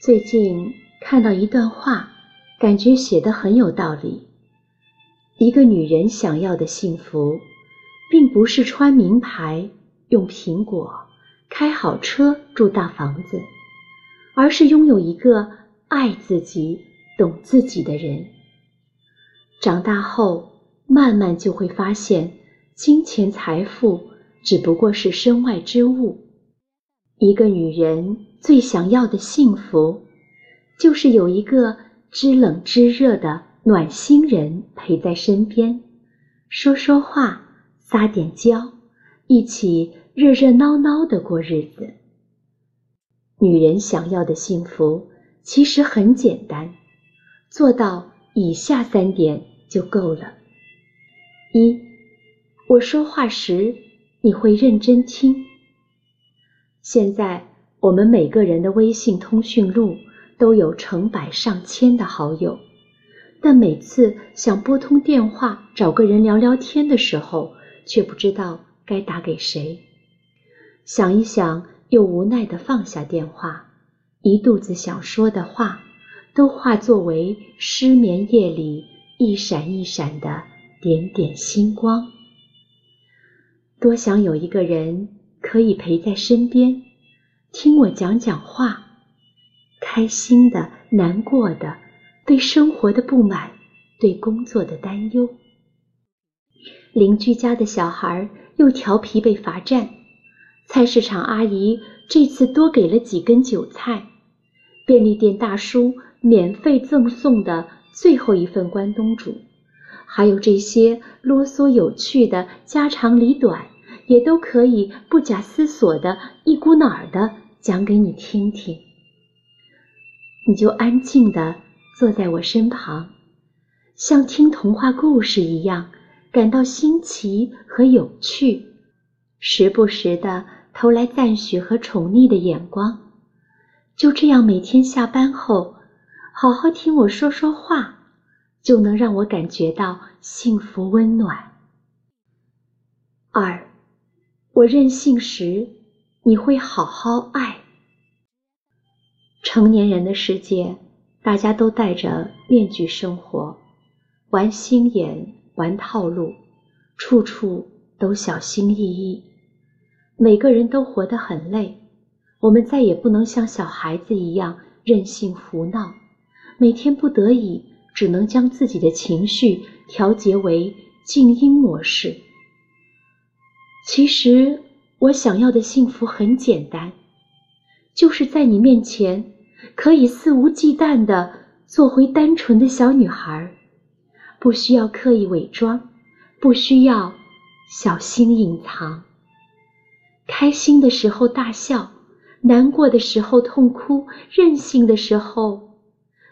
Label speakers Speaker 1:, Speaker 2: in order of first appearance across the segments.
Speaker 1: 最近看到一段话，感觉写的很有道理。一个女人想要的幸福，并不是穿名牌、用苹果、开好车、住大房子，而是拥有一个爱自己、懂自己的人。长大后，慢慢就会发现，金钱财富只不过是身外之物。一个女人最想要的幸福，就是有一个知冷知热的暖心人陪在身边，说说话，撒点娇，一起热热闹闹的过日子。女人想要的幸福其实很简单，做到以下三点就够了：一，我说话时你会认真听。现在我们每个人的微信通讯录都有成百上千的好友，但每次想拨通电话找个人聊聊天的时候，却不知道该打给谁。想一想，又无奈地放下电话，一肚子想说的话，都化作为失眠夜里一闪一闪的点点星光。多想有一个人。可以陪在身边，听我讲讲话，开心的、难过的，对生活的不满，对工作的担忧。邻居家的小孩又调皮被罚站，菜市场阿姨这次多给了几根韭菜，便利店大叔免费赠送的最后一份关东煮，还有这些啰嗦有趣的家长里短。也都可以不假思索的一股脑儿的讲给你听听，你就安静的坐在我身旁，像听童话故事一样感到新奇和有趣，时不时的投来赞许和宠溺的眼光。就这样每天下班后，好好听我说说话，就能让我感觉到幸福温暖。二。我任性时，你会好好爱。成年人的世界，大家都戴着面具生活，玩心眼，玩套路，处处都小心翼翼。每个人都活得很累，我们再也不能像小孩子一样任性胡闹，每天不得已只能将自己的情绪调节为静音模式。其实我想要的幸福很简单，就是在你面前可以肆无忌惮的做回单纯的小女孩，不需要刻意伪装，不需要小心隐藏。开心的时候大笑，难过的时候痛哭，任性的时候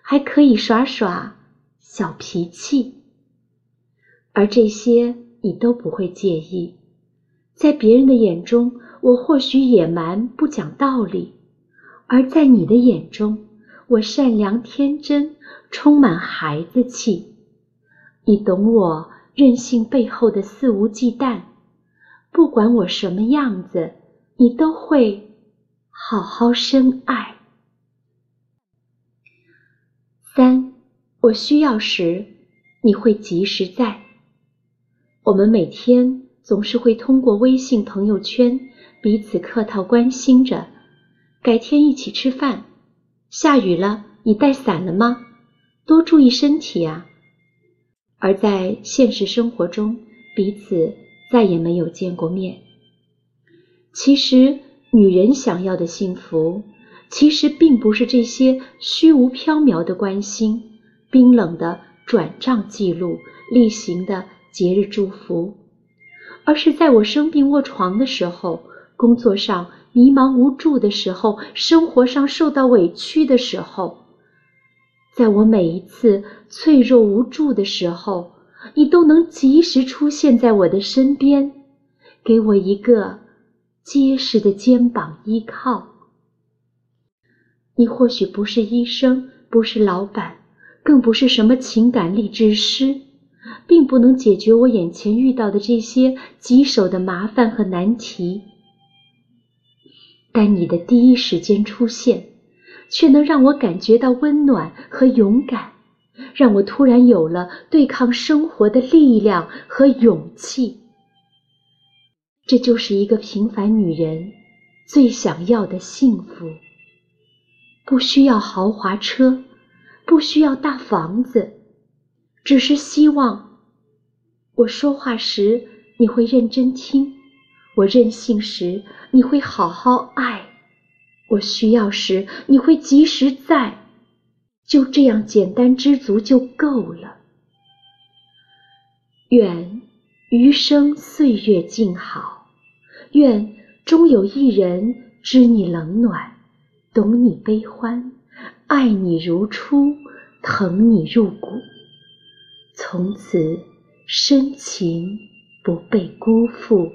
Speaker 1: 还可以耍耍小脾气，而这些你都不会介意。在别人的眼中，我或许野蛮不讲道理；而在你的眼中，我善良天真，充满孩子气。你懂我任性背后的肆无忌惮，不管我什么样子，你都会好好深爱。三，我需要时，你会及时在。我们每天。总是会通过微信朋友圈彼此客套关心着，改天一起吃饭。下雨了，你带伞了吗？多注意身体啊！而在现实生活中，彼此再也没有见过面。其实，女人想要的幸福，其实并不是这些虚无缥缈的关心、冰冷的转账记录、例行的节日祝福。而是在我生病卧床的时候，工作上迷茫无助的时候，生活上受到委屈的时候，在我每一次脆弱无助的时候，你都能及时出现在我的身边，给我一个结实的肩膀依靠。你或许不是医生，不是老板，更不是什么情感励志师，并不能解决我眼前遇到的这些棘手的麻烦和难题。但你的第一时间出现，却能让我感觉到温暖和勇敢，让我突然有了对抗生活的力量和勇气。这就是一个平凡女人最想要的幸福。不需要豪华车，不需要大房子，只是希望我说话时你会认真听，我任性时你会好好爱，我需要时你会及时在，就这样简单知足就够了。愿余生岁月静好，愿终有一人知你冷暖。懂你悲欢，爱你如初，疼你入骨，从此深情不被辜负。